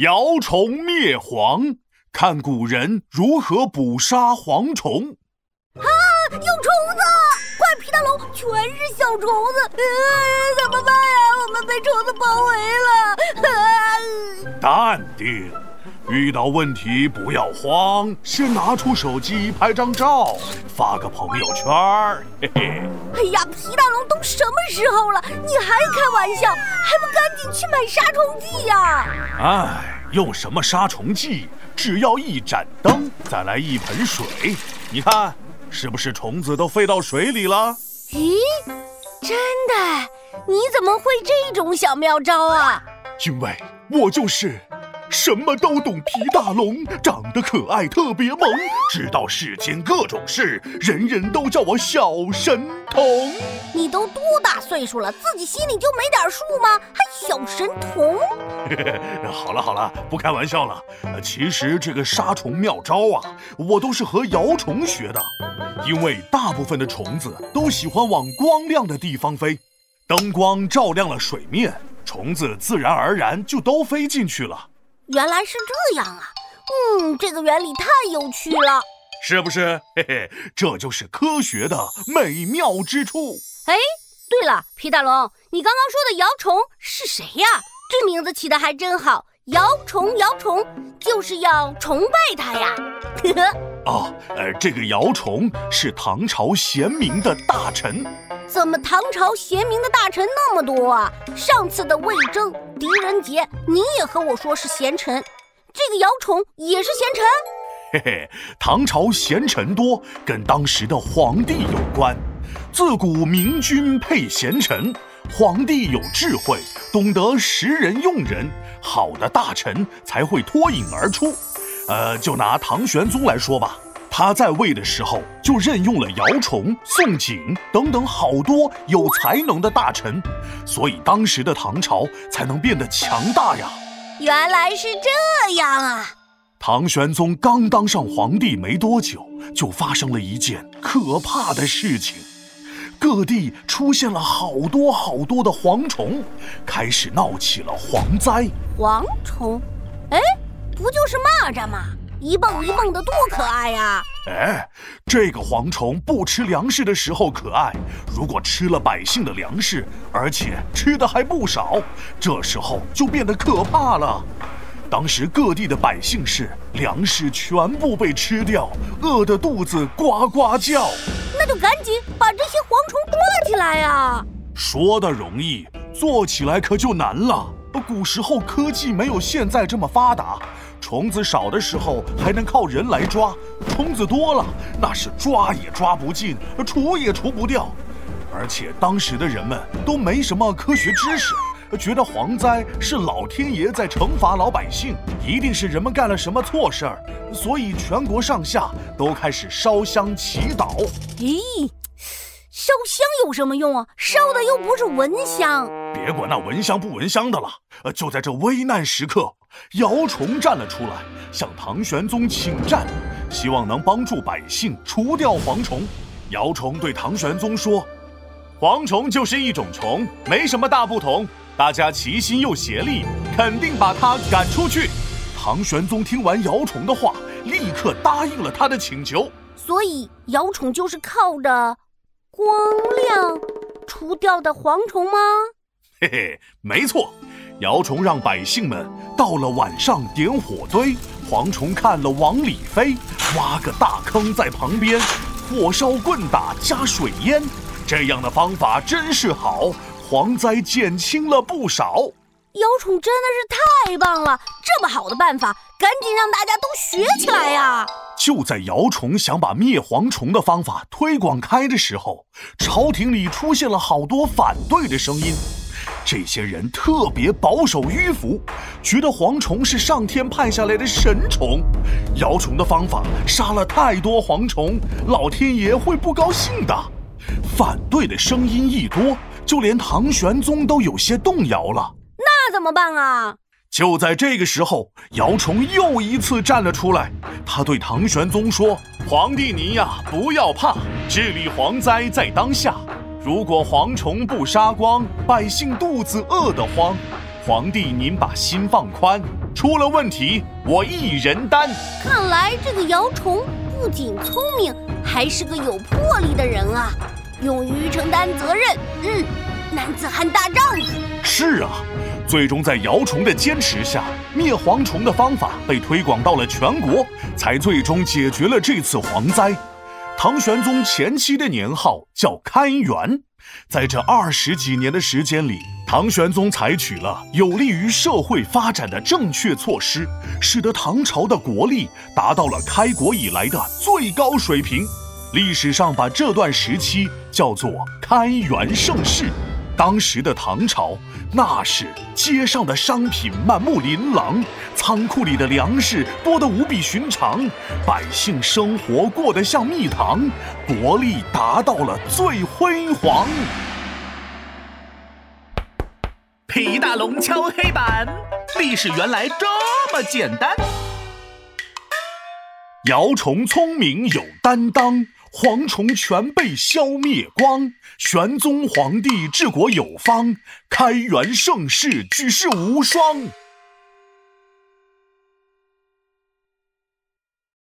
摇虫灭蝗，看古人如何捕杀蝗虫。啊，有虫子！怪，皮大龙，全是小虫子，呃，怎么办呀？我们被虫子包围了。淡定。遇到问题不要慌，先拿出手机拍张照，发个朋友圈儿。嘿嘿。哎呀，皮大龙，都什么时候了，你还开玩笑？还不赶紧去买杀虫剂呀？哎，用什么杀虫剂？只要一盏灯，再来一盆水，你看，是不是虫子都飞到水里了？咦，真的？你怎么会这种小妙招啊？因为我就是。什么都懂，皮大龙长得可爱，特别萌，知道世间各种事，人人都叫我小神童。你都多大岁数了，自己心里就没点数吗？还小神童？好了好了，不开玩笑了。其实这个杀虫妙招啊，我都是和摇虫学的，因为大部分的虫子都喜欢往光亮的地方飞，灯光照亮了水面，虫子自然而然就都飞进去了。原来是这样啊！嗯，这个原理太有趣了，是不是？嘿嘿，这就是科学的美妙之处。哎，对了，皮大龙，你刚刚说的摇虫是谁呀？这名字起的还真好，摇虫摇虫，就是要崇拜他呀。呵呵。哦，呃，这个姚虫是唐朝贤明的大臣。怎么唐朝贤明的大臣那么多啊？上次的魏征、狄仁杰，你也和我说是贤臣，这个姚崇也是贤臣。嘿嘿，唐朝贤臣多，跟当时的皇帝有关。自古明君配贤臣，皇帝有智慧，懂得识人用人，好的大臣才会脱颖而出。呃，就拿唐玄宗来说吧。他在位的时候就任用了姚崇、宋璟等等好多有才能的大臣，所以当时的唐朝才能变得强大呀。原来是这样啊！唐玄宗刚当上皇帝没多久，就发生了一件可怕的事情，各地出现了好多好多的蝗虫，开始闹起了蝗灾。蝗虫？哎，不就是蚂蚱吗？一蹦一蹦的多可爱呀！哎，这个蝗虫不吃粮食的时候可爱，如果吃了百姓的粮食，而且吃的还不少，这时候就变得可怕了。当时各地的百姓是粮食全部被吃掉，饿得肚子呱呱叫。那就赶紧把这些蝗虫抓起来呀！说的容易，做起来可就难了。古时候科技没有现在这么发达。虫子少的时候还能靠人来抓，虫子多了那是抓也抓不尽，除也除不掉。而且当时的人们都没什么科学知识，觉得蝗灾是老天爷在惩罚老百姓，一定是人们干了什么错事儿，所以全国上下都开始烧香祈祷。咦，烧香有什么用啊？烧的又不是蚊香。别管那蚊香不蚊香的了，呃就在这危难时刻。姚崇站了出来，向唐玄宗请战，希望能帮助百姓除掉蝗虫。姚崇对唐玄宗说：“蝗虫就是一种虫，没什么大不同。大家齐心又协力，肯定把它赶出去。”唐玄宗听完姚崇的话，立刻答应了他的请求。所以，姚崇就是靠着光亮除掉的蝗虫吗？嘿嘿，没错。姚崇让百姓们到了晚上点火堆，蝗虫看了往里飞，挖个大坑在旁边，火烧棍打加水淹，这样的方法真是好，蝗灾减轻了不少。姚崇真的是太棒了，这么好的办法，赶紧让大家都学起来呀！就在姚崇想把灭蝗虫的方法推广开的时候，朝廷里出现了好多反对的声音。这些人特别保守迂腐，觉得蝗虫是上天派下来的神虫，姚崇的方法杀了太多蝗虫，老天爷会不高兴的。反对的声音一多，就连唐玄宗都有些动摇了。那怎么办啊？就在这个时候，姚崇又一次站了出来，他对唐玄宗说：“皇帝您呀，不要怕，治理蝗灾在当下。”如果蝗虫不杀光，百姓肚子饿得慌，皇帝您把心放宽，出了问题我一人担。看来这个姚崇不仅聪明，还是个有魄力的人啊，勇于承担责任。嗯，男子汉大丈夫。是啊，最终在姚崇的坚持下，灭蝗虫的方法被推广到了全国，才最终解决了这次蝗灾。唐玄宗前期的年号叫开元，在这二十几年的时间里，唐玄宗采取了有利于社会发展的正确措施，使得唐朝的国力达到了开国以来的最高水平。历史上把这段时期叫做开元盛世。当时的唐朝，那是街上的商品满目琳琅，仓库里的粮食多得无比寻常，百姓生活过得像蜜糖，国力达到了最辉煌。皮大龙敲黑板，历史原来这么简单。姚崇聪明有担当。蝗虫全被消灭光，玄宗皇帝治国有方，开元盛世举世无双。